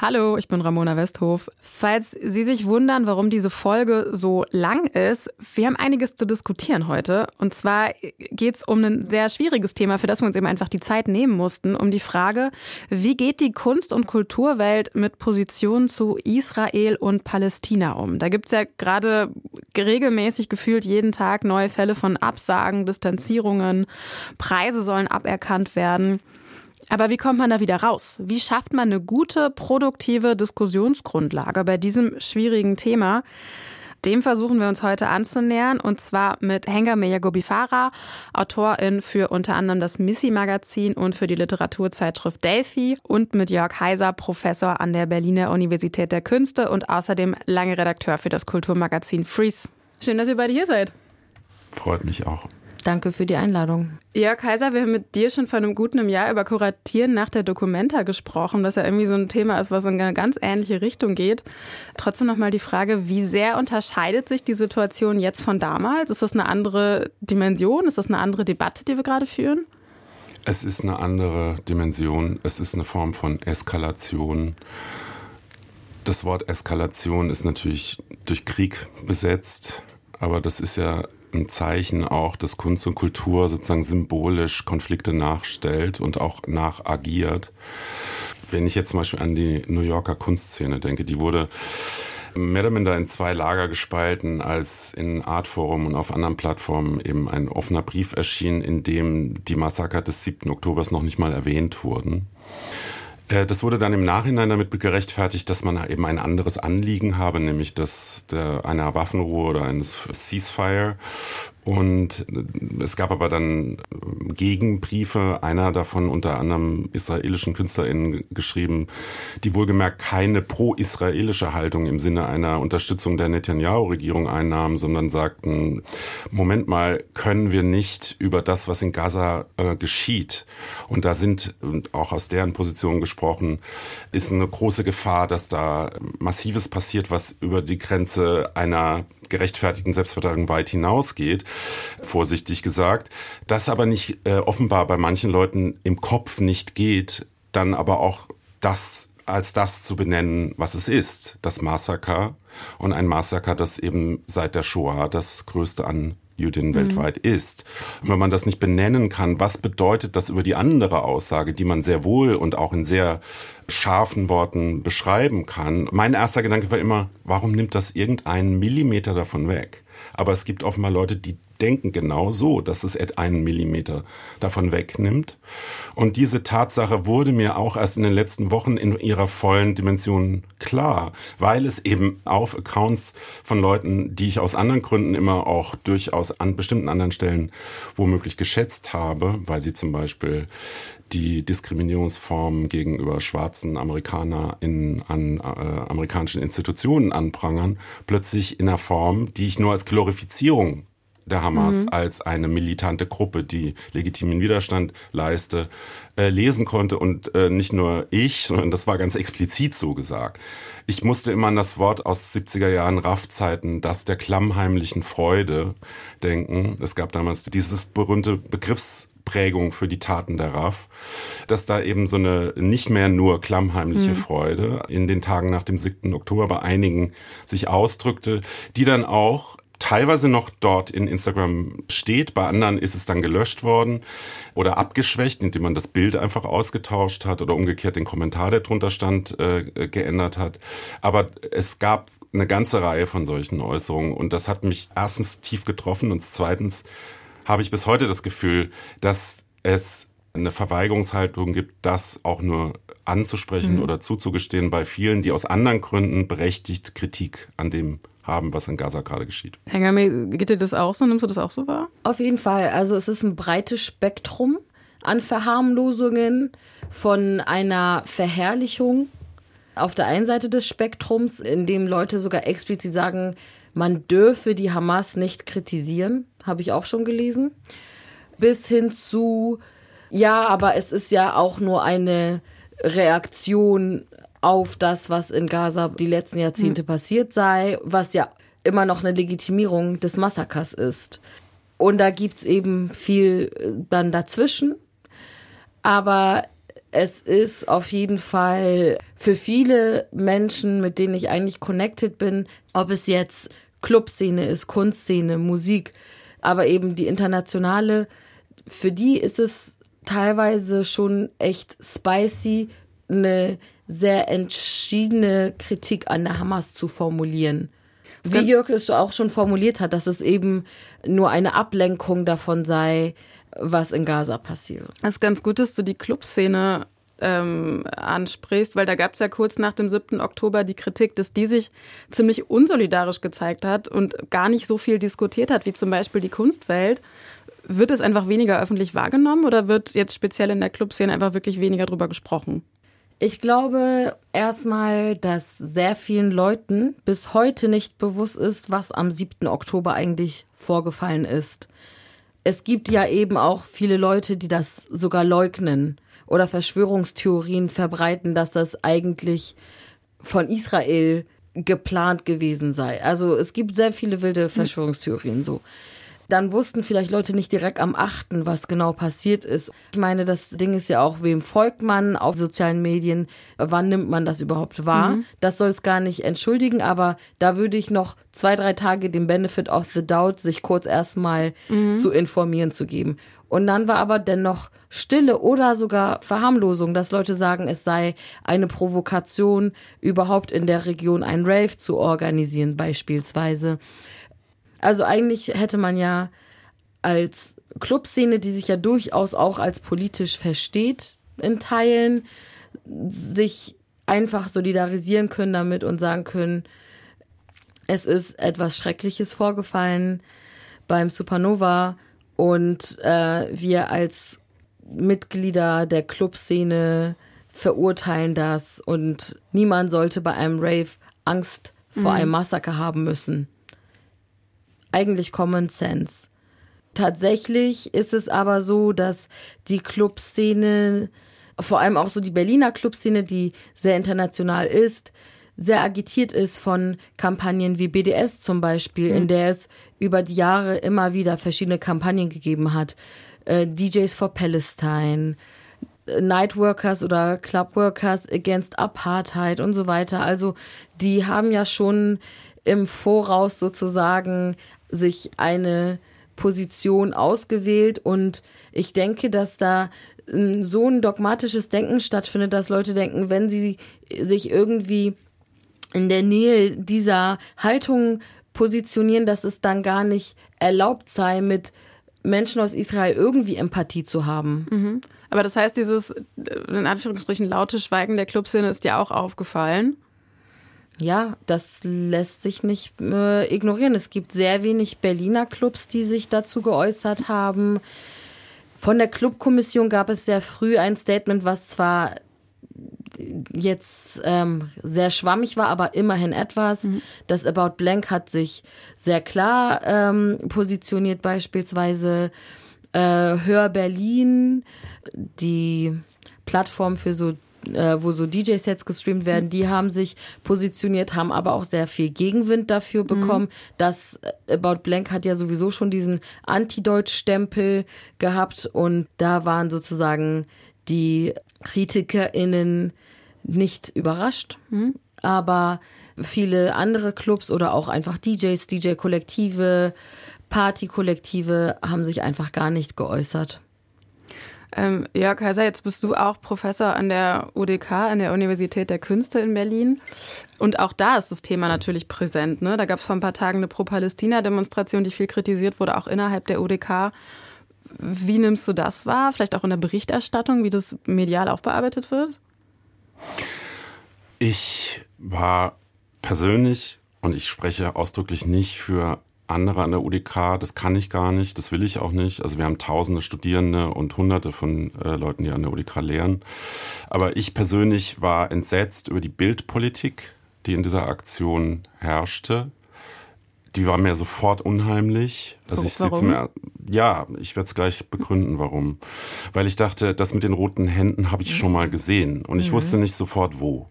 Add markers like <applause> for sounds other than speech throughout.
Hallo, ich bin Ramona Westhof. Falls Sie sich wundern, warum diese Folge so lang ist, wir haben einiges zu diskutieren heute. Und zwar geht es um ein sehr schwieriges Thema, für das wir uns eben einfach die Zeit nehmen mussten, um die Frage, wie geht die Kunst- und Kulturwelt mit Positionen zu Israel und Palästina um? Da gibt es ja gerade regelmäßig gefühlt jeden Tag neue Fälle von Absagen, Distanzierungen, Preise sollen aberkannt werden. Aber wie kommt man da wieder raus? Wie schafft man eine gute, produktive Diskussionsgrundlage bei diesem schwierigen Thema? Dem versuchen wir uns heute anzunähern und zwar mit Hengame Yagobifara, Autorin für unter anderem das Missy-Magazin und für die Literaturzeitschrift Delphi und mit Jörg Heiser, Professor an der Berliner Universität der Künste und außerdem lange Redakteur für das Kulturmagazin Freeze. Schön, dass ihr beide hier seid. Freut mich auch. Danke für die Einladung. Ja, Kaiser, wir haben mit dir schon vor einem guten Jahr über Kuratieren nach der Documenta gesprochen, das ja irgendwie so ein Thema ist, was in eine ganz ähnliche Richtung geht. Trotzdem nochmal die Frage, wie sehr unterscheidet sich die Situation jetzt von damals? Ist das eine andere Dimension? Ist das eine andere Debatte, die wir gerade führen? Es ist eine andere Dimension. Es ist eine Form von Eskalation. Das Wort Eskalation ist natürlich durch Krieg besetzt, aber das ist ja ein Zeichen auch, dass Kunst und Kultur sozusagen symbolisch Konflikte nachstellt und auch nachagiert. Wenn ich jetzt zum Beispiel an die New Yorker Kunstszene denke, die wurde mehr oder minder in zwei Lager gespalten, als in Artforum und auf anderen Plattformen eben ein offener Brief erschien, in dem die Massaker des 7. Oktobers noch nicht mal erwähnt wurden. Äh, das wurde dann im Nachhinein damit gerechtfertigt, dass man eben ein anderes Anliegen habe, nämlich das der, einer Waffenruhe oder eines Ceasefire. Und äh, es gab aber dann äh, Gegenbriefe, einer davon unter anderem israelischen KünstlerInnen geschrieben, die wohlgemerkt keine pro-israelische Haltung im Sinne einer Unterstützung der Netanyahu-Regierung einnahmen, sondern sagten, Moment mal, können wir nicht über das, was in Gaza äh, geschieht, und da sind, auch aus deren Position gesprochen, ist eine große Gefahr, dass da Massives passiert, was über die Grenze einer gerechtfertigten Selbstverteidigung weit hinausgeht, vorsichtig gesagt. Das aber nicht äh, offenbar bei manchen Leuten im Kopf nicht geht, dann aber auch das als das zu benennen, was es ist, das Massaker und ein Massaker, das eben seit der Shoah das größte an Jüdin mhm. weltweit ist. Und wenn man das nicht benennen kann, was bedeutet das über die andere Aussage, die man sehr wohl und auch in sehr scharfen Worten beschreiben kann? Mein erster Gedanke war immer, warum nimmt das irgendeinen Millimeter davon weg? Aber es gibt offenbar Leute, die denken genau so, dass es einen Millimeter davon wegnimmt. Und diese Tatsache wurde mir auch erst in den letzten Wochen in ihrer vollen Dimension klar, weil es eben auf Accounts von Leuten, die ich aus anderen Gründen immer auch durchaus an bestimmten anderen Stellen womöglich geschätzt habe, weil sie zum Beispiel die Diskriminierungsformen gegenüber schwarzen Amerikaner in, an äh, amerikanischen Institutionen anprangern, plötzlich in einer Form, die ich nur als Glorifizierung der Hamas mhm. als eine militante Gruppe, die legitimen Widerstand leiste, äh, lesen konnte. Und äh, nicht nur ich, sondern das war ganz explizit so gesagt. Ich musste immer an das Wort aus 70er Jahren Raff-Zeiten, das der klammheimlichen Freude denken. Es gab damals dieses berühmte Begriffs Prägung für die Taten der RAF, dass da eben so eine nicht mehr nur klammheimliche mhm. Freude in den Tagen nach dem 7. Oktober bei einigen sich ausdrückte, die dann auch teilweise noch dort in Instagram steht, bei anderen ist es dann gelöscht worden oder abgeschwächt, indem man das Bild einfach ausgetauscht hat oder umgekehrt den Kommentar, der drunter stand, äh, geändert hat. Aber es gab eine ganze Reihe von solchen Äußerungen und das hat mich erstens tief getroffen und zweitens habe ich bis heute das Gefühl, dass es eine Verweigerungshaltung gibt, das auch nur anzusprechen mhm. oder zuzugestehen bei vielen, die aus anderen Gründen berechtigt Kritik an dem haben, was in Gaza gerade geschieht. Hengame, geht dir das auch so? Nimmst du das auch so wahr? Auf jeden Fall. Also es ist ein breites Spektrum an Verharmlosungen von einer Verherrlichung auf der einen Seite des Spektrums, in dem Leute sogar explizit sagen, man dürfe die Hamas nicht kritisieren, habe ich auch schon gelesen, bis hin zu, ja, aber es ist ja auch nur eine Reaktion auf das, was in Gaza die letzten Jahrzehnte mhm. passiert sei, was ja immer noch eine Legitimierung des Massakers ist. Und da gibt's eben viel äh, dann dazwischen. Aber es ist auf jeden Fall für viele Menschen, mit denen ich eigentlich connected bin, ob es jetzt Clubszene ist, Kunstszene, Musik, aber eben die internationale, für die ist es teilweise schon echt spicy, eine sehr entschiedene Kritik an der Hamas zu formulieren. Wie Jörg es auch schon formuliert hat, dass es eben nur eine Ablenkung davon sei, was in Gaza passiert. Es ist ganz gut, dass du die Clubszene ähm, ansprichst, weil da gab es ja kurz nach dem 7. Oktober die Kritik, dass die sich ziemlich unsolidarisch gezeigt hat und gar nicht so viel diskutiert hat, wie zum Beispiel die Kunstwelt. Wird es einfach weniger öffentlich wahrgenommen oder wird jetzt speziell in der Clubszene einfach wirklich weniger drüber gesprochen? Ich glaube erstmal, dass sehr vielen Leuten bis heute nicht bewusst ist, was am 7. Oktober eigentlich vorgefallen ist. Es gibt ja eben auch viele Leute, die das sogar leugnen oder Verschwörungstheorien verbreiten, dass das eigentlich von Israel geplant gewesen sei. Also es gibt sehr viele wilde Verschwörungstheorien so dann wussten vielleicht Leute nicht direkt am 8., was genau passiert ist. Ich meine, das Ding ist ja auch, wem folgt man auf sozialen Medien, wann nimmt man das überhaupt wahr? Mhm. Das soll es gar nicht entschuldigen, aber da würde ich noch zwei, drei Tage den Benefit of the Doubt, sich kurz erstmal mhm. zu informieren zu geben. Und dann war aber dennoch Stille oder sogar Verharmlosung, dass Leute sagen, es sei eine Provokation, überhaupt in der Region ein Rave zu organisieren, beispielsweise. Also eigentlich hätte man ja als Clubszene, die sich ja durchaus auch als politisch versteht, in Teilen, sich einfach solidarisieren können damit und sagen können, es ist etwas Schreckliches vorgefallen beim Supernova und äh, wir als Mitglieder der Clubszene verurteilen das und niemand sollte bei einem Rave Angst vor mhm. einem Massaker haben müssen eigentlich Common Sense. Tatsächlich ist es aber so, dass die Clubszene, vor allem auch so die Berliner Clubszene, die sehr international ist, sehr agitiert ist von Kampagnen wie BDS zum Beispiel, mhm. in der es über die Jahre immer wieder verschiedene Kampagnen gegeben hat. Äh, DJs for Palestine, Nightworkers oder Clubworkers against Apartheid und so weiter. Also die haben ja schon im Voraus sozusagen sich eine Position ausgewählt und ich denke, dass da ähm, so ein dogmatisches Denken stattfindet, dass Leute denken, wenn sie sich irgendwie in der Nähe dieser Haltung positionieren, dass es dann gar nicht erlaubt sei, mit Menschen aus Israel irgendwie Empathie zu haben. Mhm. Aber das heißt, dieses äh, in Anführungsstrichen laute Schweigen der Clubszene ist dir auch aufgefallen? Ja, das lässt sich nicht äh, ignorieren. Es gibt sehr wenig Berliner Clubs, die sich dazu geäußert haben. Von der Clubkommission gab es sehr früh ein Statement, was zwar jetzt ähm, sehr schwammig war, aber immerhin etwas. Mhm. Das About Blank hat sich sehr klar ähm, positioniert, beispielsweise äh, Hör Berlin, die Plattform für so äh, wo so DJ-Sets gestreamt werden, die haben sich positioniert, haben aber auch sehr viel Gegenwind dafür mhm. bekommen. Mhm. Das About Blank hat ja sowieso schon diesen Anti-Deutsch-Stempel gehabt und da waren sozusagen die KritikerInnen nicht überrascht. Mhm. Aber viele andere Clubs oder auch einfach DJs, DJ-Kollektive, Party-Kollektive haben sich einfach gar nicht geäußert. Ähm, Jörg Kaiser, jetzt bist du auch Professor an der UDK, an der Universität der Künste in Berlin. Und auch da ist das Thema natürlich präsent. Ne? Da gab es vor ein paar Tagen eine Pro-Palästina-Demonstration, die viel kritisiert wurde, auch innerhalb der UDK. Wie nimmst du das wahr? Vielleicht auch in der Berichterstattung, wie das medial aufbearbeitet wird? Ich war persönlich, und ich spreche ausdrücklich nicht für andere an der UDK, das kann ich gar nicht, das will ich auch nicht. Also wir haben tausende Studierende und hunderte von äh, Leuten, die an der UDK lehren. Aber ich persönlich war entsetzt über die Bildpolitik, die in dieser Aktion herrschte. Die war mir sofort unheimlich. Also ich sitze mir, ja, ich werde es gleich begründen, warum. Weil ich dachte, das mit den roten Händen habe ich schon mal gesehen und ich mhm. wusste nicht sofort wo.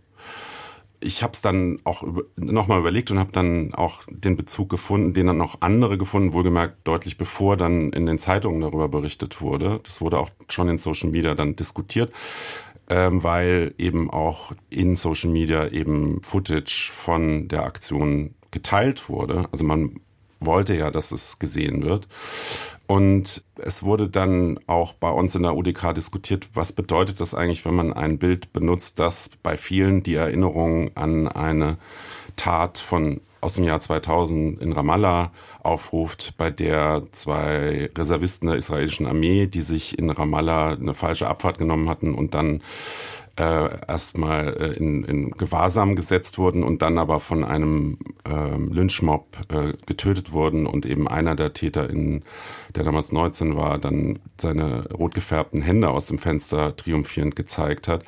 ich habe es dann auch nochmal überlegt und habe dann auch den Bezug gefunden, den dann auch andere gefunden, wohlgemerkt deutlich bevor dann in den Zeitungen darüber berichtet wurde. Das wurde auch schon in Social Media dann diskutiert, ähm, weil eben auch in Social Media eben Footage von der Aktion geteilt wurde. Also man wollte ja, dass es gesehen wird. Und es wurde dann auch bei uns in der UDK diskutiert, was bedeutet das eigentlich, wenn man ein Bild benutzt, das bei vielen die Erinnerung an eine Tat von aus dem Jahr 2000 in Ramallah aufruft, bei der zwei Reservisten der israelischen Armee, die sich in Ramallah eine falsche Abfahrt genommen hatten und dann äh, erstmal äh, in, in Gewahrsam gesetzt wurden und dann aber von einem äh, Lynchmob äh, getötet wurden und eben einer der Täter, in, der damals 19 war, dann seine rot gefärbten Hände aus dem Fenster triumphierend gezeigt hat.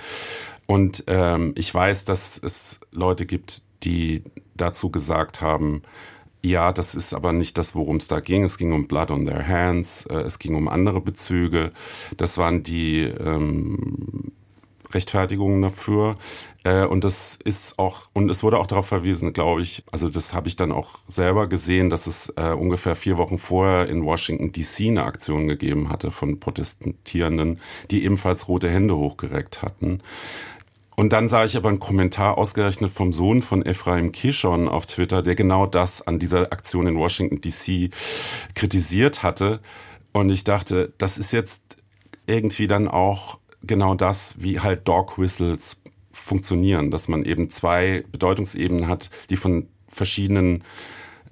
Und ähm, ich weiß, dass es Leute gibt, die dazu gesagt haben, ja, das ist aber nicht das, worum es da ging. Es ging um Blood on Their Hands, äh, es ging um andere Bezüge. Das waren die ähm, Rechtfertigungen dafür. Äh, und das ist auch, und es wurde auch darauf verwiesen, glaube ich, also das habe ich dann auch selber gesehen, dass es äh, ungefähr vier Wochen vorher in Washington DC eine Aktion gegeben hatte von Protestierenden, die ebenfalls rote Hände hochgereckt hatten. Und dann sah ich aber einen Kommentar ausgerechnet vom Sohn von Ephraim Kishon auf Twitter, der genau das an dieser Aktion in Washington DC kritisiert hatte. Und ich dachte, das ist jetzt irgendwie dann auch genau das, wie halt Dog Whistles funktionieren, dass man eben zwei Bedeutungsebenen hat, die von verschiedenen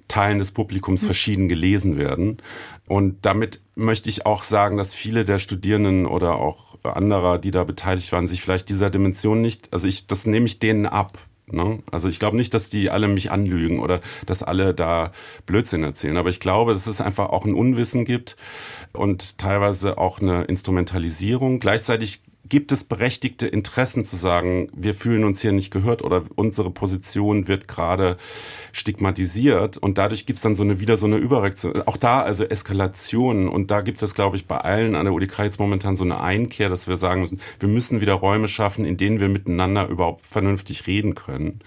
Teilen des Publikums verschieden gelesen werden. Und damit möchte ich auch sagen, dass viele der Studierenden oder auch anderer, die da beteiligt waren, sich vielleicht dieser Dimension nicht, also ich, das nehme ich denen ab. Ne? Also ich glaube nicht, dass die alle mich anlügen oder dass alle da Blödsinn erzählen. Aber ich glaube, dass es einfach auch ein Unwissen gibt und teilweise auch eine Instrumentalisierung. Gleichzeitig gibt es berechtigte Interessen zu sagen, wir fühlen uns hier nicht gehört oder unsere Position wird gerade stigmatisiert und dadurch gibt es dann so eine wieder so eine Überreaktion. Auch da also Eskalationen und da gibt es, glaube ich, bei allen an der UDK jetzt momentan so eine Einkehr, dass wir sagen müssen, wir müssen wieder Räume schaffen, in denen wir miteinander überhaupt vernünftig reden können.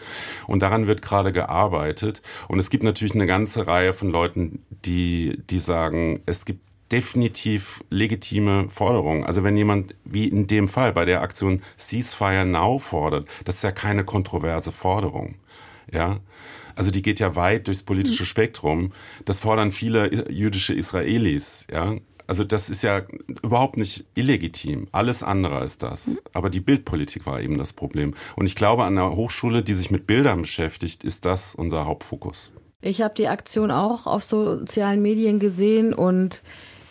Und daran wird gerade gearbeitet. Und es gibt natürlich eine ganze Reihe von Leuten, die, die sagen, es gibt definitiv legitime Forderung. Also wenn jemand, wie in dem Fall bei der Aktion Ceasefire Now fordert, das ist ja keine kontroverse Forderung. Ja. Also die geht ja weit durchs politische Spektrum. Das fordern viele jüdische Israelis, ja. Also das ist ja überhaupt nicht illegitim. Alles andere als das. Aber die Bildpolitik war eben das Problem. Und ich glaube, an einer Hochschule, die sich mit Bildern beschäftigt, ist das unser Hauptfokus. Ich habe die Aktion auch auf sozialen Medien gesehen und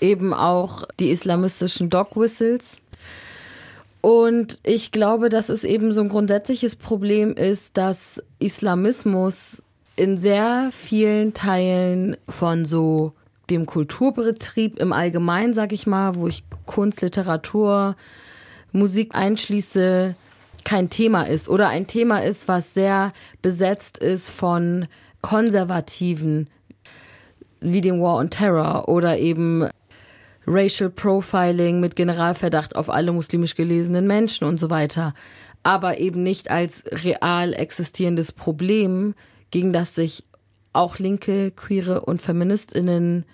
eben auch die islamistischen Dog Whistles. Und ich glaube, dass es eben so ein grundsätzliches Problem ist, dass Islamismus in sehr vielen Teilen von so dem Kulturbetrieb im Allgemeinen, sag ich mal, wo ich Kunst, Literatur, Musik einschließe, kein Thema ist oder ein Thema ist, was sehr besetzt ist von Konservativen wie dem War on Terror oder eben Racial Profiling mit Generalverdacht auf alle muslimisch gelesenen Menschen und so weiter, aber eben nicht als real existierendes Problem, gegen das sich auch Linke, Queere und Feministinnen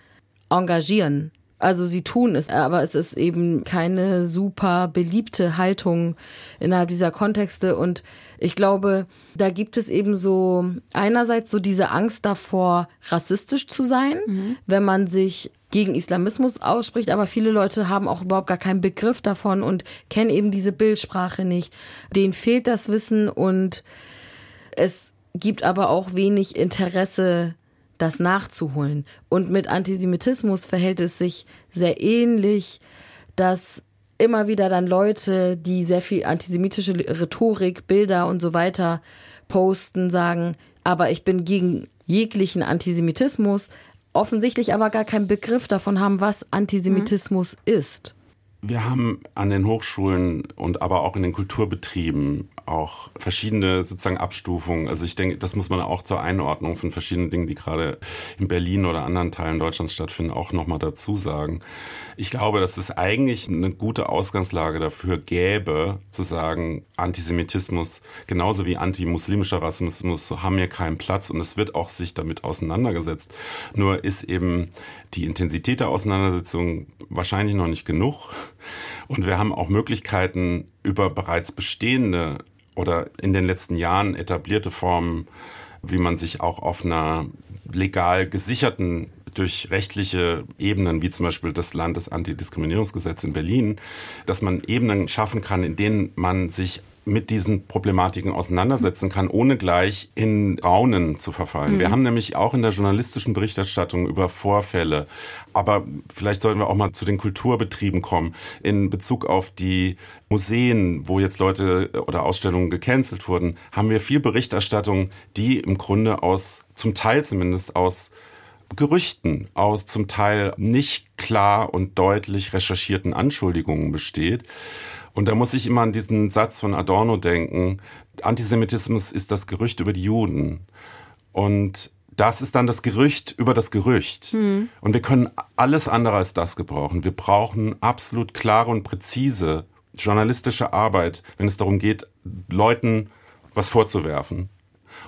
engagieren. Also sie tun es, aber es ist eben keine super beliebte Haltung innerhalb dieser Kontexte. Und ich glaube, da gibt es eben so einerseits so diese Angst davor, rassistisch zu sein, mhm. wenn man sich gegen Islamismus ausspricht, aber viele Leute haben auch überhaupt gar keinen Begriff davon und kennen eben diese Bildsprache nicht. Denen fehlt das Wissen und es gibt aber auch wenig Interesse, das nachzuholen. Und mit Antisemitismus verhält es sich sehr ähnlich, dass immer wieder dann Leute, die sehr viel antisemitische Rhetorik, Bilder und so weiter posten, sagen, aber ich bin gegen jeglichen Antisemitismus, offensichtlich aber gar keinen Begriff davon haben, was Antisemitismus mhm. ist. Wir haben an den Hochschulen und aber auch in den Kulturbetrieben auch verschiedene sozusagen Abstufungen. Also ich denke, das muss man auch zur Einordnung von verschiedenen Dingen, die gerade in Berlin oder anderen Teilen Deutschlands stattfinden, auch nochmal dazu sagen. Ich glaube, dass es eigentlich eine gute Ausgangslage dafür gäbe, zu sagen, Antisemitismus genauso wie antimuslimischer Rassismus haben hier keinen Platz und es wird auch sich damit auseinandergesetzt. Nur ist eben die Intensität der Auseinandersetzung wahrscheinlich noch nicht genug. Und wir haben auch Möglichkeiten, über bereits bestehende oder in den letzten Jahren etablierte Formen, wie man sich auch auf einer legal gesicherten durch rechtliche Ebenen, wie zum Beispiel das Landesantidiskriminierungsgesetz in Berlin, dass man Ebenen schaffen kann, in denen man sich mit diesen Problematiken auseinandersetzen kann, ohne gleich in Raunen zu verfallen. Mhm. Wir haben nämlich auch in der journalistischen Berichterstattung über Vorfälle, aber vielleicht sollten wir auch mal zu den Kulturbetrieben kommen, in Bezug auf die Museen, wo jetzt Leute oder Ausstellungen gecancelt wurden, haben wir viel Berichterstattung, die im Grunde aus, zum Teil zumindest aus Gerüchten, aus zum Teil nicht klar und deutlich recherchierten Anschuldigungen besteht. Und da muss ich immer an diesen Satz von Adorno denken. Antisemitismus ist das Gerücht über die Juden. Und das ist dann das Gerücht über das Gerücht. Mhm. Und wir können alles andere als das gebrauchen. Wir brauchen absolut klare und präzise journalistische Arbeit, wenn es darum geht, Leuten was vorzuwerfen.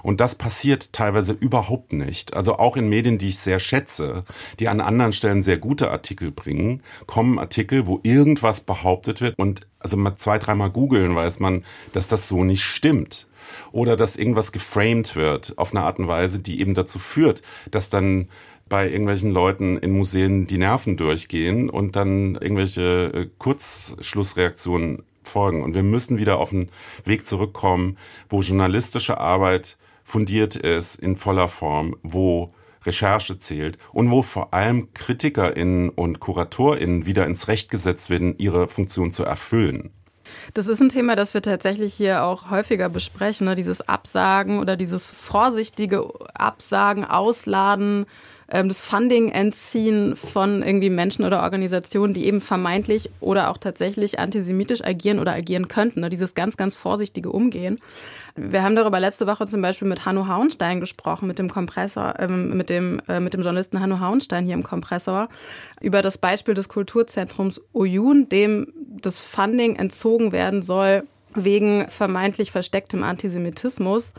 Und das passiert teilweise überhaupt nicht. Also auch in Medien, die ich sehr schätze, die an anderen Stellen sehr gute Artikel bringen, kommen Artikel, wo irgendwas behauptet wird und also mal zwei, dreimal googeln weiß man, dass das so nicht stimmt. Oder dass irgendwas geframed wird auf eine Art und Weise, die eben dazu führt, dass dann bei irgendwelchen Leuten in Museen die Nerven durchgehen und dann irgendwelche äh, Kurzschlussreaktionen folgen. Und wir müssen wieder auf einen Weg zurückkommen, wo journalistische Arbeit fundiert ist in voller Form, wo Recherche zählt und wo vor allem KritikerInnen und KuratorInnen wieder ins Recht gesetzt werden, ihre Funktion zu erfüllen. Das ist ein Thema, das wir tatsächlich hier auch häufiger besprechen, ne? dieses Absagen oder dieses vorsichtige Absagen, Ausladen ähm, das Funding entziehen von irgendwie Menschen oder Organisationen, die eben vermeintlich oder auch tatsächlich antisemitisch agieren oder agieren könnten. Ne? Dieses ganz, ganz vorsichtige Umgehen. Wir haben darüber letzte Woche zum Beispiel mit Hanno Hauenstein gesprochen, mit dem Kompressor, äh, mit, dem, äh, mit dem Journalisten Hanno Hauenstein hier im Kompressor, über das Beispiel des Kulturzentrums Oyun, dem das Funding entzogen werden soll wegen vermeintlich verstecktem Antisemitismus.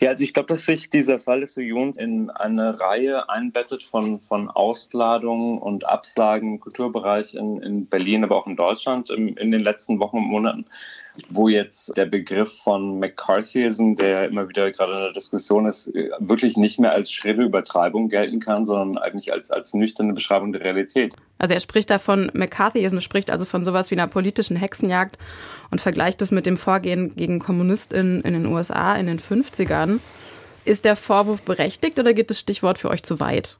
Ja, also ich glaube, dass sich dieser Fall des Unions in eine Reihe einbettet von, von Ausladungen und Absagen im Kulturbereich in, in Berlin, aber auch in Deutschland in, in den letzten Wochen und Monaten wo jetzt der Begriff von McCarthyism, der immer wieder gerade in der Diskussion ist, wirklich nicht mehr als schrille Übertreibung gelten kann, sondern eigentlich als, als nüchterne Beschreibung der Realität. Also er spricht da von McCarthyism, spricht also von sowas wie einer politischen Hexenjagd und vergleicht das mit dem Vorgehen gegen KommunistInnen in den USA in den 50ern. Ist der Vorwurf berechtigt oder geht das Stichwort für euch zu weit?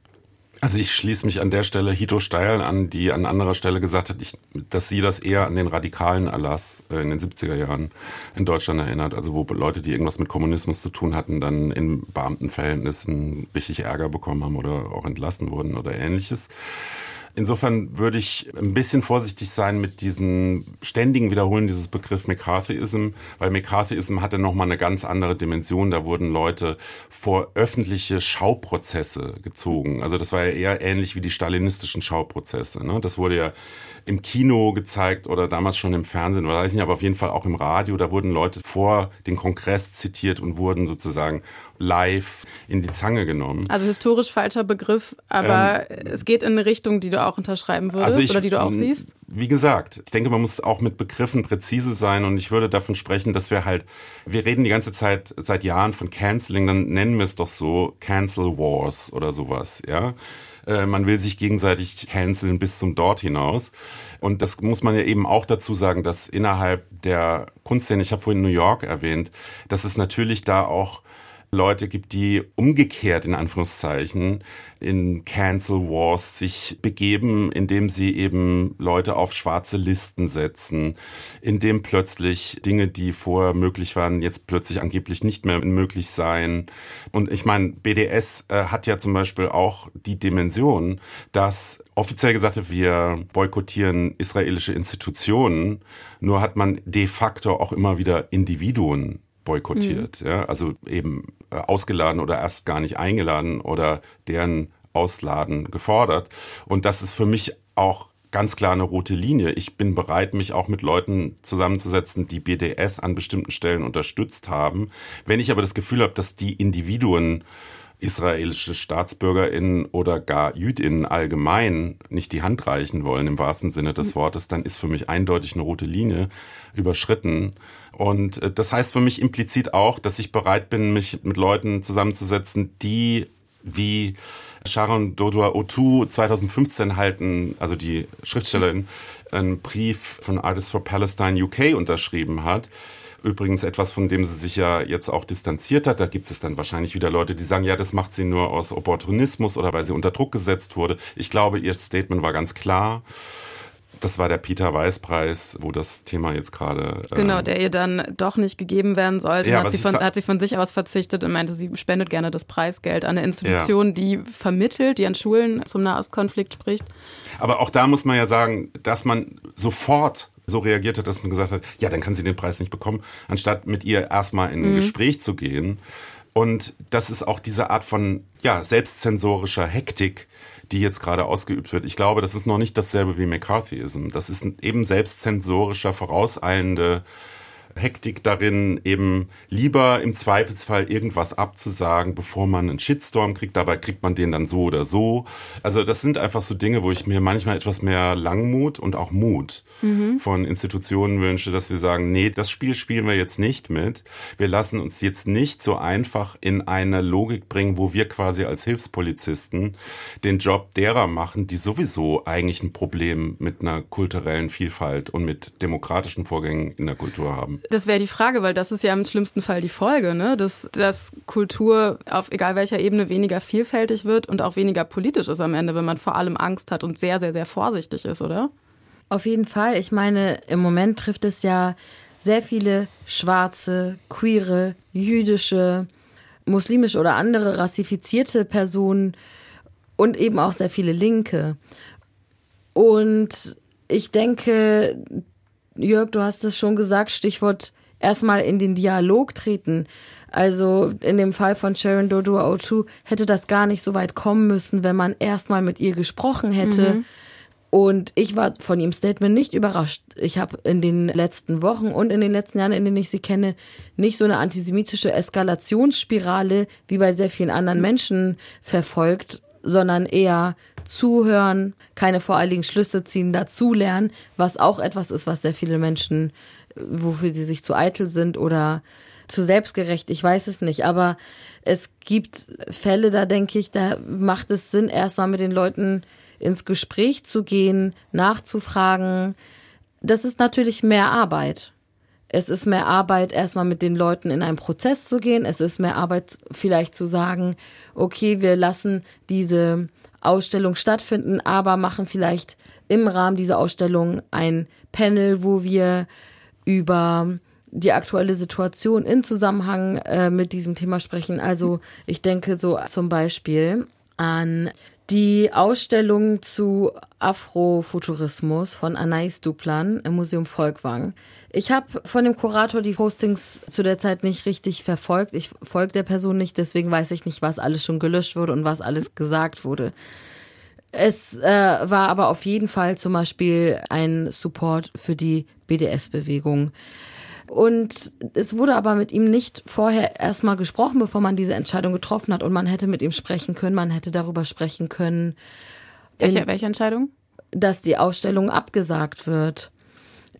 Also ich schließe mich an der Stelle Hito Steil an, die an anderer Stelle gesagt hat, ich, dass sie das eher an den radikalen Erlass äh, in den 70er Jahren in Deutschland erinnert. Also wo Leute, die irgendwas mit Kommunismus zu tun hatten, dann in Beamtenverhältnissen richtig Ärger bekommen haben oder auch entlassen wurden oder ähnliches. Insofern würde ich ein bisschen vorsichtig sein mit diesem ständigen Wiederholen dieses Begriff McCarthyism, weil McCarthyism hatte nochmal eine ganz andere Dimension. Da wurden Leute vor öffentliche Schauprozesse gezogen. Also das war ja eher ähnlich wie die stalinistischen Schauprozesse. Ne? Das wurde ja im Kino gezeigt oder damals schon im Fernsehen, weiß ich nicht, aber auf jeden Fall auch im Radio. Da wurden Leute vor den Kongress zitiert und wurden sozusagen live in die Zange genommen. Also historisch falscher Begriff, aber ähm, es geht in eine Richtung, die du auch unterschreiben würdest also ich, oder die du auch siehst. Wie gesagt, ich denke, man muss auch mit Begriffen präzise sein und ich würde davon sprechen, dass wir halt, wir reden die ganze Zeit seit Jahren von Canceling, dann nennen wir es doch so Cancel Wars oder sowas, ja. Äh, man will sich gegenseitig canceln bis zum Dort hinaus. Und das muss man ja eben auch dazu sagen, dass innerhalb der Kunstszene, ich habe vorhin New York erwähnt, dass es natürlich da auch Leute gibt, die umgekehrt in Anführungszeichen in Cancel Wars sich begeben, indem sie eben Leute auf schwarze Listen setzen, indem plötzlich Dinge, die vorher möglich waren, jetzt plötzlich angeblich nicht mehr möglich seien. Und ich meine, BDS äh, hat ja zum Beispiel auch die Dimension, dass offiziell gesagt wird, wir boykottieren israelische Institutionen, nur hat man de facto auch immer wieder Individuen boykottiert. Mhm. Ja? Also eben äh, ausgeladen oder erst gar nicht eingeladen oder deren Ausladen gefordert. Und das ist für mich auch ganz klar eine rote Linie. Ich bin bereit, mich auch mit Leuten zusammenzusetzen, die BDS an bestimmten Stellen unterstützt haben. Wenn ich aber das Gefühl habe, dass die Individuen israelische StaatsbürgerInnen oder gar JüdInnen allgemein nicht die Hand reichen wollen, im wahrsten Sinne des Wortes, dann ist für mich eindeutig eine rote Linie überschritten. Und äh, das heißt für mich implizit auch, dass ich bereit bin, mich mit Leuten zusammenzusetzen, die wie Sharon Dodua Otu 2015 halten, also die Schriftstellerin, einen Brief von Artists for Palestine UK unterschrieben hat. Übrigens etwas, von dem sie sich ja jetzt auch distanziert hat. Da gibt es dann wahrscheinlich wieder Leute, die sagen, ja, das macht sie nur aus Opportunismus oder weil sie unter Druck gesetzt wurde. Ich glaube, ihr Statement war ganz klar. Das war der Peter Weiß Preis, wo das Thema jetzt gerade. Äh genau, der ihr dann doch nicht gegeben werden sollte. Ja, hat, sie von, hat sie von sich aus verzichtet und meinte, sie spendet gerne das Preisgeld an eine Institution, ja. die vermittelt, die an Schulen zum Nahostkonflikt spricht. Aber auch da muss man ja sagen, dass man sofort so reagiert hat, dass man gesagt hat, ja, dann kann sie den Preis nicht bekommen, anstatt mit ihr erstmal in ein mhm. Gespräch zu gehen. Und das ist auch diese Art von ja, selbstzensorischer Hektik, die jetzt gerade ausgeübt wird. Ich glaube, das ist noch nicht dasselbe wie McCarthyism. Das ist eben selbstzensorischer, vorauseilende Hektik darin, eben lieber im Zweifelsfall irgendwas abzusagen, bevor man einen Shitstorm kriegt. Dabei kriegt man den dann so oder so. Also das sind einfach so Dinge, wo ich mir manchmal etwas mehr Langmut und auch Mut mhm. von Institutionen wünsche, dass wir sagen, nee, das Spiel spielen wir jetzt nicht mit. Wir lassen uns jetzt nicht so einfach in eine Logik bringen, wo wir quasi als Hilfspolizisten den Job derer machen, die sowieso eigentlich ein Problem mit einer kulturellen Vielfalt und mit demokratischen Vorgängen in der Kultur haben. Das wäre die Frage, weil das ist ja im schlimmsten Fall die Folge, ne? dass, dass Kultur auf egal welcher Ebene weniger vielfältig wird und auch weniger politisch ist am Ende, wenn man vor allem Angst hat und sehr, sehr, sehr vorsichtig ist, oder? Auf jeden Fall. Ich meine, im Moment trifft es ja sehr viele schwarze, queere, jüdische, muslimische oder andere rassifizierte Personen und eben auch sehr viele Linke. Und ich denke, Jörg, du hast es schon gesagt, Stichwort erstmal in den Dialog treten. Also in dem Fall von Sharon Dodo O2 hätte das gar nicht so weit kommen müssen, wenn man erstmal mit ihr gesprochen hätte. Mhm. Und ich war von ihrem Statement nicht überrascht. Ich habe in den letzten Wochen und in den letzten Jahren, in denen ich sie kenne, nicht so eine antisemitische Eskalationsspirale wie bei sehr vielen anderen Menschen verfolgt, sondern eher zuhören, keine voreiligen Schlüsse ziehen, dazulernen, was auch etwas ist, was sehr viele Menschen, wofür sie sich zu eitel sind oder zu selbstgerecht, ich weiß es nicht, aber es gibt Fälle, da denke ich, da macht es Sinn, erstmal mit den Leuten ins Gespräch zu gehen, nachzufragen. Das ist natürlich mehr Arbeit. Es ist mehr Arbeit, erstmal mit den Leuten in einen Prozess zu gehen. Es ist mehr Arbeit, vielleicht zu sagen, okay, wir lassen diese Ausstellung stattfinden, aber machen vielleicht im Rahmen dieser Ausstellung ein Panel, wo wir über die aktuelle Situation in Zusammenhang äh, mit diesem Thema sprechen. Also ich denke so zum Beispiel an die Ausstellung zu Afrofuturismus von Anais Duplan im Museum Volkwang. Ich habe von dem Kurator die Postings zu der Zeit nicht richtig verfolgt. Ich folge der Person nicht, deswegen weiß ich nicht, was alles schon gelöscht wurde und was alles gesagt wurde. Es äh, war aber auf jeden Fall zum Beispiel ein Support für die BDS-Bewegung. Und es wurde aber mit ihm nicht vorher erstmal gesprochen, bevor man diese Entscheidung getroffen hat. Und man hätte mit ihm sprechen können, man hätte darüber sprechen können. Welche, welche Entscheidung? Dass die Ausstellung abgesagt wird.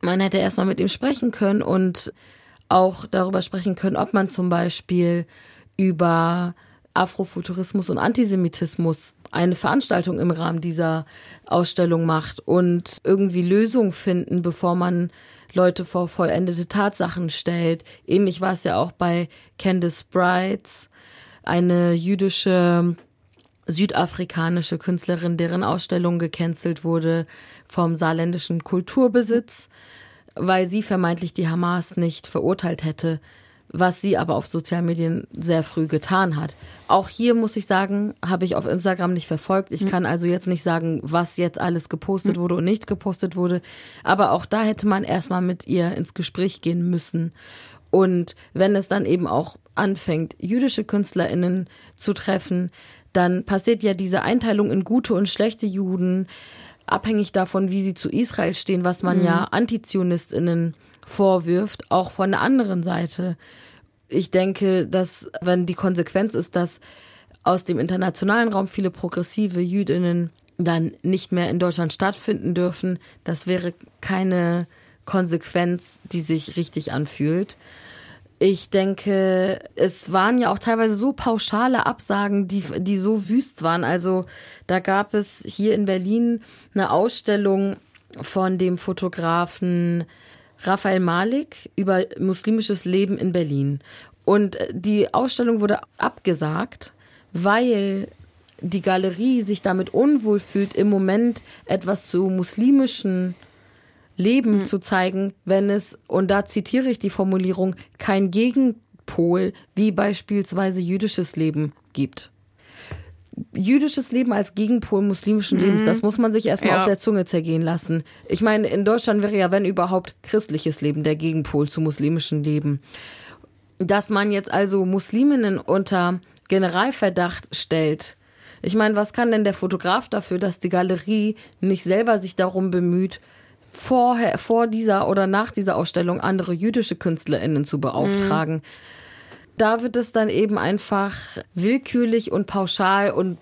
Man hätte erstmal mit ihm sprechen können und auch darüber sprechen können, ob man zum Beispiel über Afrofuturismus und Antisemitismus eine Veranstaltung im Rahmen dieser Ausstellung macht und irgendwie Lösungen finden, bevor man Leute vor vollendete Tatsachen stellt. Ähnlich war es ja auch bei Candice Brights, eine jüdische südafrikanische Künstlerin, deren Ausstellung gecancelt wurde vom saarländischen Kulturbesitz, weil sie vermeintlich die Hamas nicht verurteilt hätte was sie aber auf sozialen Medien sehr früh getan hat. Auch hier muss ich sagen, habe ich auf Instagram nicht verfolgt. Ich mhm. kann also jetzt nicht sagen, was jetzt alles gepostet mhm. wurde und nicht gepostet wurde. Aber auch da hätte man erstmal mit ihr ins Gespräch gehen müssen. Und wenn es dann eben auch anfängt, jüdische KünstlerInnen zu treffen, dann passiert ja diese Einteilung in gute und schlechte Juden, abhängig davon, wie sie zu Israel stehen, was man mhm. ja AntizionistInnen vorwirft, auch von der anderen Seite. Ich denke, dass wenn die Konsequenz ist, dass aus dem internationalen Raum viele progressive Jüdinnen dann nicht mehr in Deutschland stattfinden dürfen, das wäre keine Konsequenz, die sich richtig anfühlt. Ich denke, es waren ja auch teilweise so pauschale Absagen, die, die so wüst waren. Also da gab es hier in Berlin eine Ausstellung von dem Fotografen Raphael Malik über muslimisches Leben in Berlin. Und die Ausstellung wurde abgesagt, weil die Galerie sich damit unwohl fühlt, im Moment etwas zu muslimischen Leben mhm. zu zeigen, wenn es, und da zitiere ich die Formulierung, kein Gegenpol wie beispielsweise jüdisches Leben gibt. Jüdisches Leben als Gegenpol muslimischen mhm. Lebens, das muss man sich erstmal ja. auf der Zunge zergehen lassen. Ich meine, in Deutschland wäre ja, wenn überhaupt, christliches Leben der Gegenpol zu muslimischem Leben. Dass man jetzt also Musliminnen unter Generalverdacht stellt, ich meine, was kann denn der Fotograf dafür, dass die Galerie nicht selber sich darum bemüht, vorher, vor dieser oder nach dieser Ausstellung andere jüdische KünstlerInnen zu beauftragen. Mhm. Da wird es dann eben einfach willkürlich und pauschal und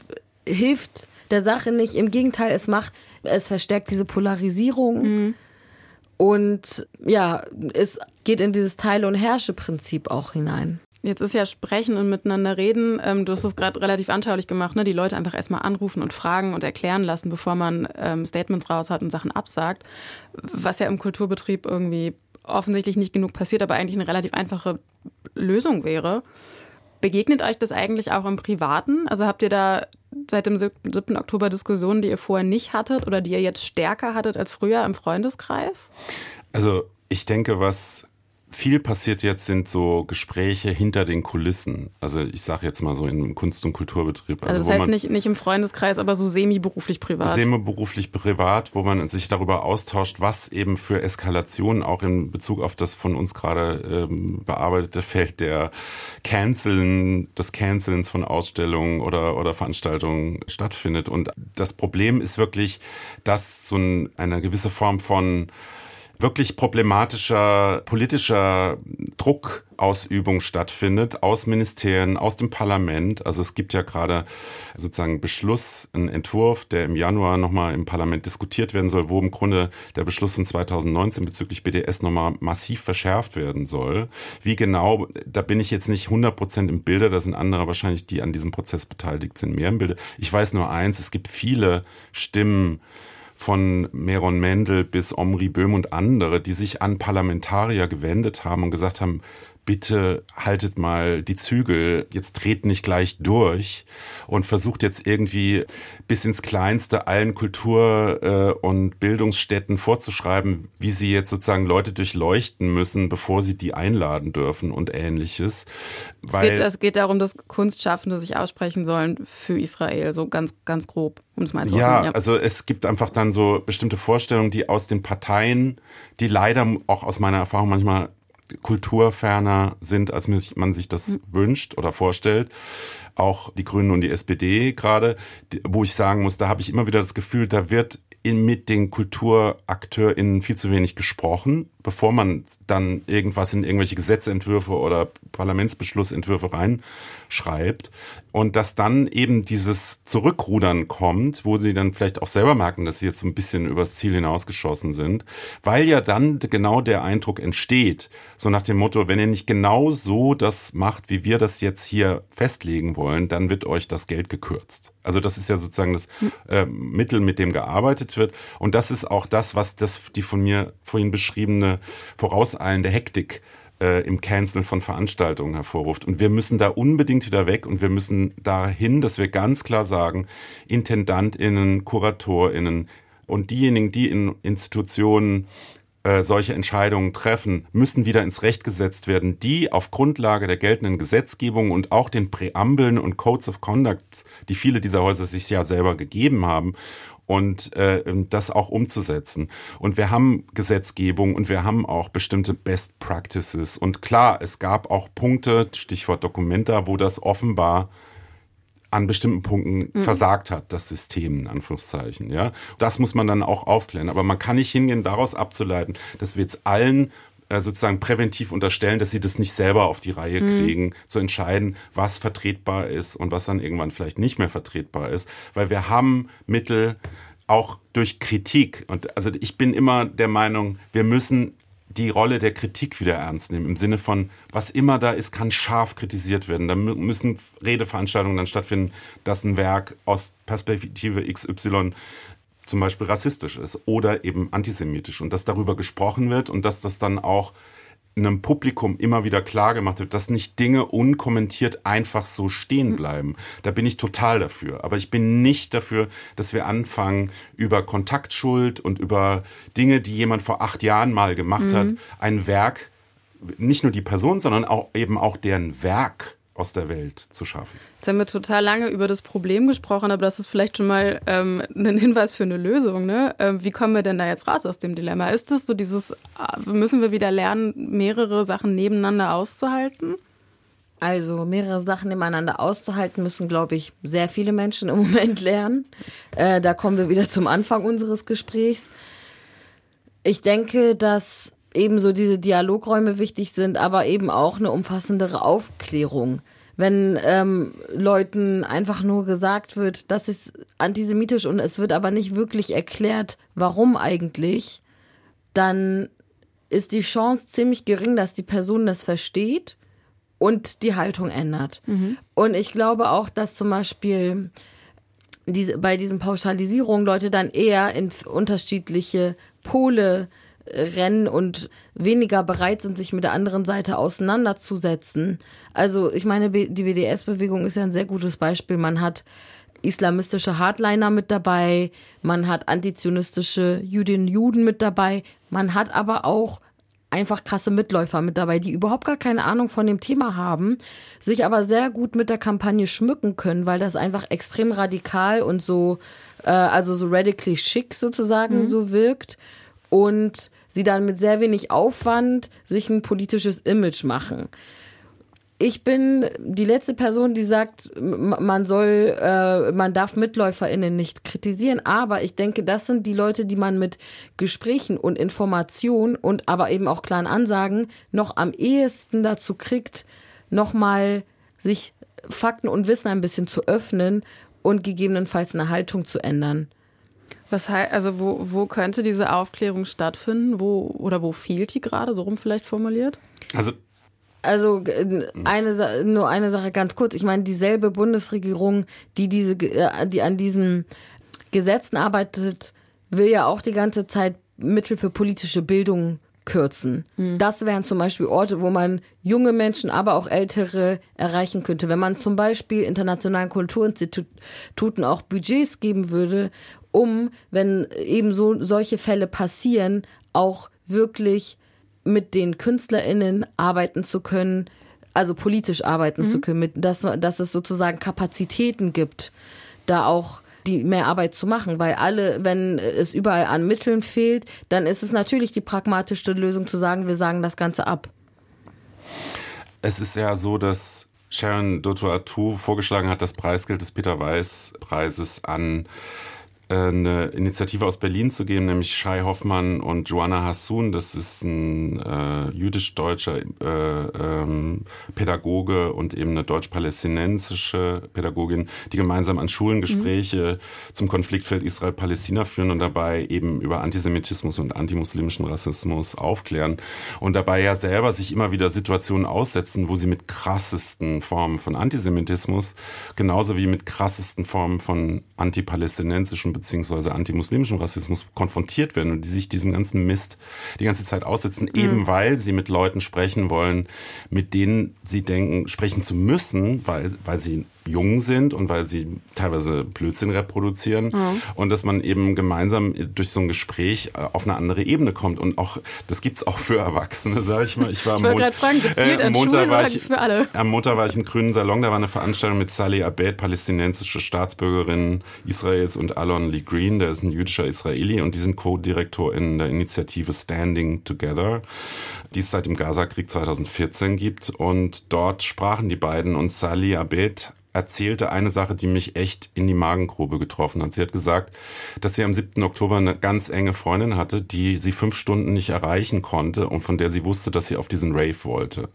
hilft der Sache nicht. Im Gegenteil, es macht, es verstärkt diese Polarisierung. Mhm. Und ja, es geht in dieses Teile- und Herrsche-Prinzip auch hinein. Jetzt ist ja Sprechen und miteinander reden, ähm, du hast es gerade relativ anschaulich gemacht, ne? die Leute einfach erstmal anrufen und fragen und erklären lassen, bevor man ähm, Statements raus hat und Sachen absagt, was ja im Kulturbetrieb irgendwie offensichtlich nicht genug passiert, aber eigentlich eine relativ einfache Lösung wäre. Begegnet euch das eigentlich auch im Privaten? Also habt ihr da seit dem 7. Oktober Diskussionen, die ihr vorher nicht hattet oder die ihr jetzt stärker hattet als früher im Freundeskreis? Also ich denke, was viel passiert jetzt sind so Gespräche hinter den Kulissen. Also ich sage jetzt mal so im Kunst- und Kulturbetrieb. Also, also das heißt nicht, nicht im Freundeskreis, aber so semi-beruflich privat. Semi-beruflich privat, wo man sich darüber austauscht, was eben für Eskalationen auch in Bezug auf das von uns gerade ähm, bearbeitete Feld der Canceln, des Cancelns von Ausstellungen oder, oder Veranstaltungen stattfindet. Und das Problem ist wirklich, dass so ein, eine gewisse Form von wirklich problematischer politischer Druckausübung stattfindet aus Ministerien, aus dem Parlament. Also es gibt ja gerade sozusagen Beschluss, einen Entwurf, der im Januar nochmal im Parlament diskutiert werden soll, wo im Grunde der Beschluss von 2019 bezüglich BDS nochmal massiv verschärft werden soll. Wie genau, da bin ich jetzt nicht 100 Prozent im Bilde, da sind andere wahrscheinlich, die an diesem Prozess beteiligt sind, mehr im Bilde. Ich weiß nur eins, es gibt viele Stimmen, von Meron Mendel bis Omri Böhm und andere, die sich an Parlamentarier gewendet haben und gesagt haben, bitte haltet mal die Zügel, jetzt dreht nicht gleich durch und versucht jetzt irgendwie bis ins Kleinste allen Kultur- äh, und Bildungsstätten vorzuschreiben, wie sie jetzt sozusagen Leute durchleuchten müssen, bevor sie die einladen dürfen und ähnliches. Es geht, es geht darum, dass Kunstschaffende sich aussprechen sollen für Israel, so ganz, ganz grob, um es mal zu ja, ja, also es gibt einfach dann so bestimmte Vorstellungen, die aus den Parteien, die leider auch aus meiner Erfahrung manchmal kulturferner sind, als man sich das mhm. wünscht oder vorstellt. Auch die Grünen und die SPD gerade, wo ich sagen muss, da habe ich immer wieder das Gefühl, da wird in, mit den KulturakteurInnen viel zu wenig gesprochen, bevor man dann irgendwas in irgendwelche Gesetzentwürfe oder Parlamentsbeschlussentwürfe reinschreibt. Und dass dann eben dieses Zurückrudern kommt, wo sie dann vielleicht auch selber merken, dass sie jetzt so ein bisschen übers Ziel hinausgeschossen sind, weil ja dann genau der Eindruck entsteht, so nach dem Motto, wenn ihr nicht genau so das macht, wie wir das jetzt hier festlegen wollen, dann wird euch das Geld gekürzt. Also das ist ja sozusagen das äh, Mittel, mit dem gearbeitet wird. Und das ist auch das, was das die von mir vorhin beschriebene vorauseilende Hektik äh, im Canceln von Veranstaltungen hervorruft. Und wir müssen da unbedingt wieder weg und wir müssen dahin, dass wir ganz klar sagen, IntendantInnen, KuratorInnen und diejenigen, die in Institutionen äh, solche Entscheidungen treffen, müssen wieder ins Recht gesetzt werden, die auf Grundlage der geltenden Gesetzgebung und auch den Präambeln und Codes of Conduct, die viele dieser Häuser sich ja selber gegeben haben und äh, das auch umzusetzen. Und wir haben Gesetzgebung und wir haben auch bestimmte Best Practices. Und klar, es gab auch Punkte, Stichwort Dokumenta, wo das offenbar an bestimmten Punkten mhm. versagt hat, das System in Anführungszeichen. Ja, das muss man dann auch aufklären. Aber man kann nicht hingehen, daraus abzuleiten, dass wir jetzt allen äh, sozusagen präventiv unterstellen, dass sie das nicht selber auf die Reihe mhm. kriegen, zu entscheiden, was vertretbar ist und was dann irgendwann vielleicht nicht mehr vertretbar ist. Weil wir haben Mittel auch durch Kritik. Und also ich bin immer der Meinung, wir müssen die Rolle der Kritik wieder ernst nehmen. Im Sinne von, was immer da ist, kann scharf kritisiert werden. Da müssen Redeveranstaltungen dann stattfinden, dass ein Werk aus Perspektive XY zum Beispiel rassistisch ist oder eben antisemitisch und dass darüber gesprochen wird und dass das dann auch einem Publikum immer wieder klar gemacht wird, dass nicht Dinge unkommentiert einfach so stehen bleiben. Da bin ich total dafür. Aber ich bin nicht dafür, dass wir anfangen, über Kontaktschuld und über Dinge, die jemand vor acht Jahren mal gemacht mhm. hat, ein Werk, nicht nur die Person, sondern auch eben auch deren Werk aus der Welt zu schaffen. Jetzt haben wir total lange über das Problem gesprochen, aber das ist vielleicht schon mal ähm, ein Hinweis für eine Lösung. Ne? Ähm, wie kommen wir denn da jetzt raus aus dem Dilemma? Ist es so dieses, äh, müssen wir wieder lernen, mehrere Sachen nebeneinander auszuhalten? Also mehrere Sachen nebeneinander auszuhalten müssen, glaube ich, sehr viele Menschen im <laughs> Moment lernen. Äh, da kommen wir wieder zum Anfang unseres Gesprächs. Ich denke, dass ebenso diese Dialogräume wichtig sind, aber eben auch eine umfassendere Aufklärung. Wenn ähm, Leuten einfach nur gesagt wird, das ist antisemitisch und es wird aber nicht wirklich erklärt, warum eigentlich, dann ist die Chance ziemlich gering, dass die Person das versteht und die Haltung ändert. Mhm. Und ich glaube auch, dass zum Beispiel diese, bei diesen Pauschalisierungen Leute dann eher in unterschiedliche Pole rennen und weniger bereit sind, sich mit der anderen Seite auseinanderzusetzen. Also ich meine, die BDS-Bewegung ist ja ein sehr gutes Beispiel. Man hat islamistische Hardliner mit dabei, man hat antizionistische Jüdinnen und Juden mit dabei, man hat aber auch einfach krasse Mitläufer mit dabei, die überhaupt gar keine Ahnung von dem Thema haben, sich aber sehr gut mit der Kampagne schmücken können, weil das einfach extrem radikal und so, äh, also so radically schick sozusagen mhm. so wirkt und sie dann mit sehr wenig Aufwand sich ein politisches Image machen. Ich bin die letzte Person, die sagt, man soll, äh, man darf MitläuferInnen nicht kritisieren, aber ich denke, das sind die Leute, die man mit Gesprächen und Informationen und aber eben auch klaren Ansagen noch am ehesten dazu kriegt, nochmal sich Fakten und Wissen ein bisschen zu öffnen und gegebenenfalls eine Haltung zu ändern. Was heißt, also wo, wo könnte diese Aufklärung stattfinden? Wo oder wo fehlt die gerade, so rum vielleicht formuliert? Also also eine nur eine Sache ganz kurz. Ich meine dieselbe Bundesregierung, die diese äh, die an diesen Gesetzen arbeitet, will ja auch die ganze Zeit Mittel für politische Bildung kürzen. Hm. Das wären zum Beispiel Orte, wo man junge Menschen, aber auch ältere erreichen könnte. Wenn man zum Beispiel internationalen Kulturinstituten auch Budgets geben würde, um, wenn eben so solche Fälle passieren, auch wirklich mit den KünstlerInnen arbeiten zu können, also politisch arbeiten mhm. zu können, mit, dass, dass es sozusagen Kapazitäten gibt, da auch die mehr Arbeit zu machen, weil alle, wenn es überall an Mitteln fehlt, dann ist es natürlich die pragmatischste Lösung zu sagen, wir sagen das Ganze ab. Es ist ja so, dass Sharon Doto Atu vorgeschlagen hat, das Preisgeld des Peter Weiß Preises an eine Initiative aus Berlin zu geben, nämlich Shai Hoffmann und Joanna Hassoun. Das ist ein äh, jüdisch-deutscher äh, ähm, Pädagoge und eben eine deutsch-palästinensische Pädagogin, die gemeinsam an Schulen Gespräche mhm. zum Konfliktfeld Israel-Palästina führen und dabei eben über Antisemitismus und antimuslimischen Rassismus aufklären und dabei ja selber sich immer wieder Situationen aussetzen, wo sie mit krassesten Formen von Antisemitismus genauso wie mit krassesten Formen von antipalästinensischen beziehungsweise antimuslimischem Rassismus konfrontiert werden und die sich diesem ganzen Mist die ganze Zeit aussetzen, mhm. eben weil sie mit Leuten sprechen wollen, mit denen sie denken, sprechen zu müssen, weil, weil sie jung sind und weil sie teilweise Blödsinn reproduzieren ja. und dass man eben gemeinsam durch so ein Gespräch äh, auf eine andere Ebene kommt und auch das gibt's auch für Erwachsene, sage ich mal. Ich war ich am, Mon fragen, äh, am Montag war ich für alle. Am Montag war ich im Grünen Salon, da war eine Veranstaltung mit Salih Abed, palästinensische Staatsbürgerin Israels und Alon Lee Green, der ist ein jüdischer Israeli und die sind Co-Direktor in der Initiative Standing Together, die es seit dem Gaza-Krieg 2014 gibt und dort sprachen die beiden und Salih Abed erzählte eine Sache, die mich echt in die Magengrube getroffen hat. Sie hat gesagt, dass sie am 7. Oktober eine ganz enge Freundin hatte, die sie fünf Stunden nicht erreichen konnte und von der sie wusste, dass sie auf diesen Rave wollte.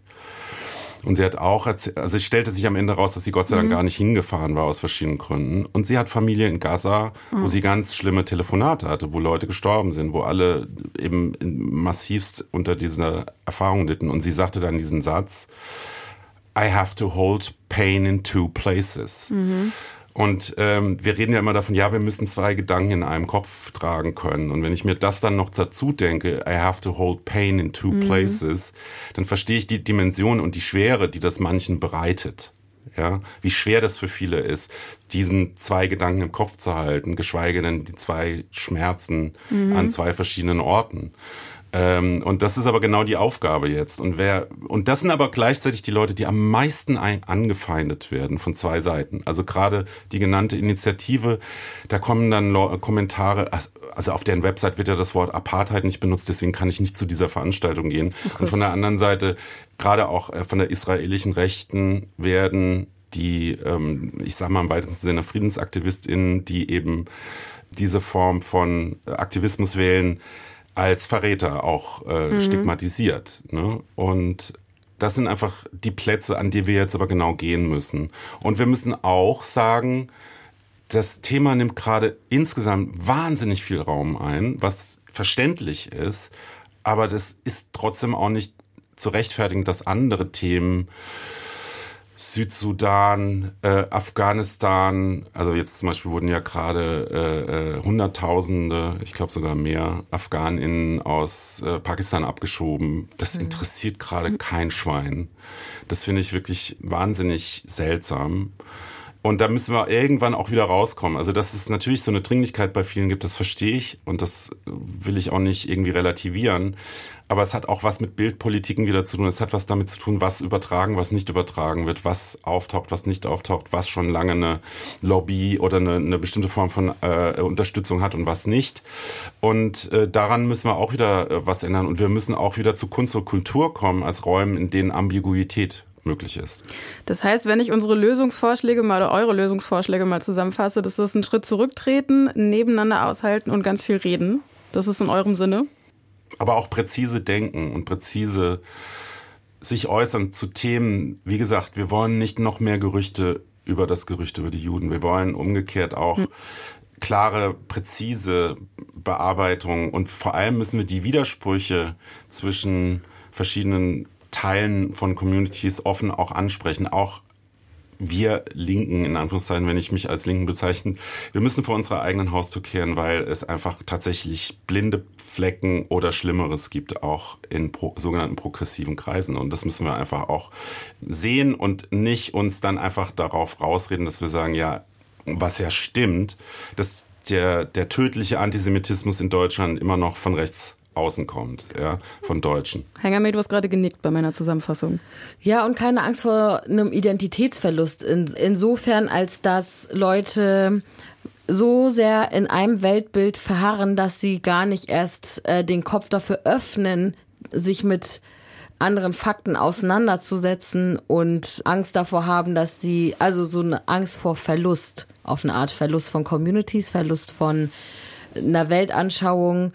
Und sie hat auch erzählt, also es stellte sich am Ende raus, dass sie Gott sei Dank mhm. gar nicht hingefahren war aus verschiedenen Gründen. Und sie hat Familie in Gaza, mhm. wo sie ganz schlimme Telefonate hatte, wo Leute gestorben sind, wo alle eben massivst unter dieser Erfahrung litten. Und sie sagte dann diesen Satz, I have to hold pain in two places. Mhm. Und ähm, wir reden ja immer davon, ja, wir müssen zwei Gedanken in einem Kopf tragen können. Und wenn ich mir das dann noch dazu denke, I have to hold pain in two mhm. places, dann verstehe ich die Dimension und die Schwere, die das manchen bereitet. Ja, wie schwer das für viele ist, diesen zwei Gedanken im Kopf zu halten, geschweige denn die zwei Schmerzen mhm. an zwei verschiedenen Orten. Ähm, und das ist aber genau die Aufgabe jetzt. Und wer, und das sind aber gleichzeitig die Leute, die am meisten ein, angefeindet werden von zwei Seiten. Also gerade die genannte Initiative, da kommen dann Kommentare, also auf deren Website wird ja das Wort Apartheid nicht benutzt, deswegen kann ich nicht zu dieser Veranstaltung gehen. Und von der anderen Seite, gerade auch äh, von der israelischen Rechten werden die, ähm, ich sag mal im weitesten Sinne FriedensaktivistInnen, die eben diese Form von Aktivismus wählen, als Verräter auch äh, mhm. stigmatisiert. Ne? Und das sind einfach die Plätze, an die wir jetzt aber genau gehen müssen. Und wir müssen auch sagen, das Thema nimmt gerade insgesamt wahnsinnig viel Raum ein, was verständlich ist, aber das ist trotzdem auch nicht zu rechtfertigen, dass andere Themen Südsudan, äh, Afghanistan, also jetzt zum Beispiel wurden ja gerade äh, äh, Hunderttausende, ich glaube sogar mehr AfghanInnen aus äh, Pakistan abgeschoben. Das mhm. interessiert gerade kein Schwein. Das finde ich wirklich wahnsinnig seltsam. Und da müssen wir irgendwann auch wieder rauskommen. Also, dass es natürlich so eine Dringlichkeit bei vielen gibt, das verstehe ich und das will ich auch nicht irgendwie relativieren. Aber es hat auch was mit Bildpolitiken wieder zu tun. Es hat was damit zu tun, was übertragen, was nicht übertragen wird, was auftaucht, was nicht auftaucht, was schon lange eine Lobby oder eine, eine bestimmte Form von äh, Unterstützung hat und was nicht. Und äh, daran müssen wir auch wieder äh, was ändern. Und wir müssen auch wieder zu Kunst und Kultur kommen als Räumen, in denen Ambiguität möglich ist. Das heißt, wenn ich unsere Lösungsvorschläge mal oder eure Lösungsvorschläge mal zusammenfasse, das ist ein Schritt zurücktreten, nebeneinander aushalten und ganz viel reden. Das ist in eurem Sinne. Aber auch präzise denken und präzise sich äußern zu Themen. Wie gesagt, wir wollen nicht noch mehr Gerüchte über das Gerücht über die Juden. Wir wollen umgekehrt auch hm. klare, präzise Bearbeitung und vor allem müssen wir die Widersprüche zwischen verschiedenen Teilen von Communities offen auch ansprechen, auch wir Linken, in Anführungszeichen, wenn ich mich als Linken bezeichne, wir müssen vor unserer eigenen Haustür kehren, weil es einfach tatsächlich blinde Flecken oder Schlimmeres gibt, auch in pro, sogenannten progressiven Kreisen. Und das müssen wir einfach auch sehen und nicht uns dann einfach darauf rausreden, dass wir sagen, ja, was ja stimmt, dass der, der tödliche Antisemitismus in Deutschland immer noch von rechts außen kommt, ja, von Deutschen. Hängerme, du hast gerade genickt bei meiner Zusammenfassung. Ja, und keine Angst vor einem Identitätsverlust. In, insofern, als dass Leute so sehr in einem Weltbild verharren, dass sie gar nicht erst äh, den Kopf dafür öffnen, sich mit anderen Fakten auseinanderzusetzen und Angst davor haben, dass sie, also so eine Angst vor Verlust, auf eine Art Verlust von Communities, Verlust von einer Weltanschauung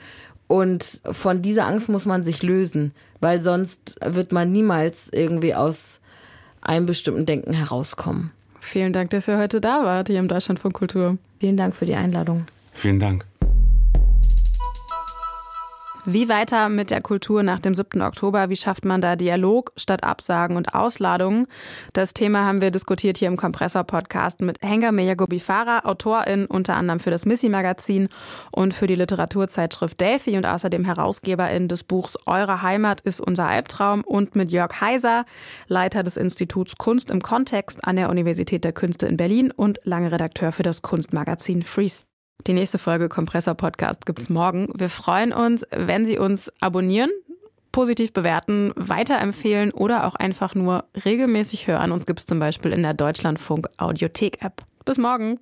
und von dieser Angst muss man sich lösen, weil sonst wird man niemals irgendwie aus einem bestimmten Denken herauskommen. Vielen Dank, dass ihr heute da wart hier im Deutschland von Kultur. Vielen Dank für die Einladung. Vielen Dank. Wie weiter mit der Kultur nach dem 7. Oktober? Wie schafft man da Dialog statt Absagen und Ausladungen? Das Thema haben wir diskutiert hier im Kompressor-Podcast mit Henga Meyagobifara, Autorin unter anderem für das Missy-Magazin und für die Literaturzeitschrift Delphi und außerdem Herausgeberin des Buchs Eure Heimat ist unser Albtraum und mit Jörg Heiser, Leiter des Instituts Kunst im Kontext an der Universität der Künste in Berlin und lange Redakteur für das Kunstmagazin Freeze. Die nächste Folge Kompressor Podcast gibt es morgen. Wir freuen uns, wenn Sie uns abonnieren, positiv bewerten, weiterempfehlen oder auch einfach nur regelmäßig hören. Uns gibt es zum Beispiel in der Deutschlandfunk Audiothek App. Bis morgen.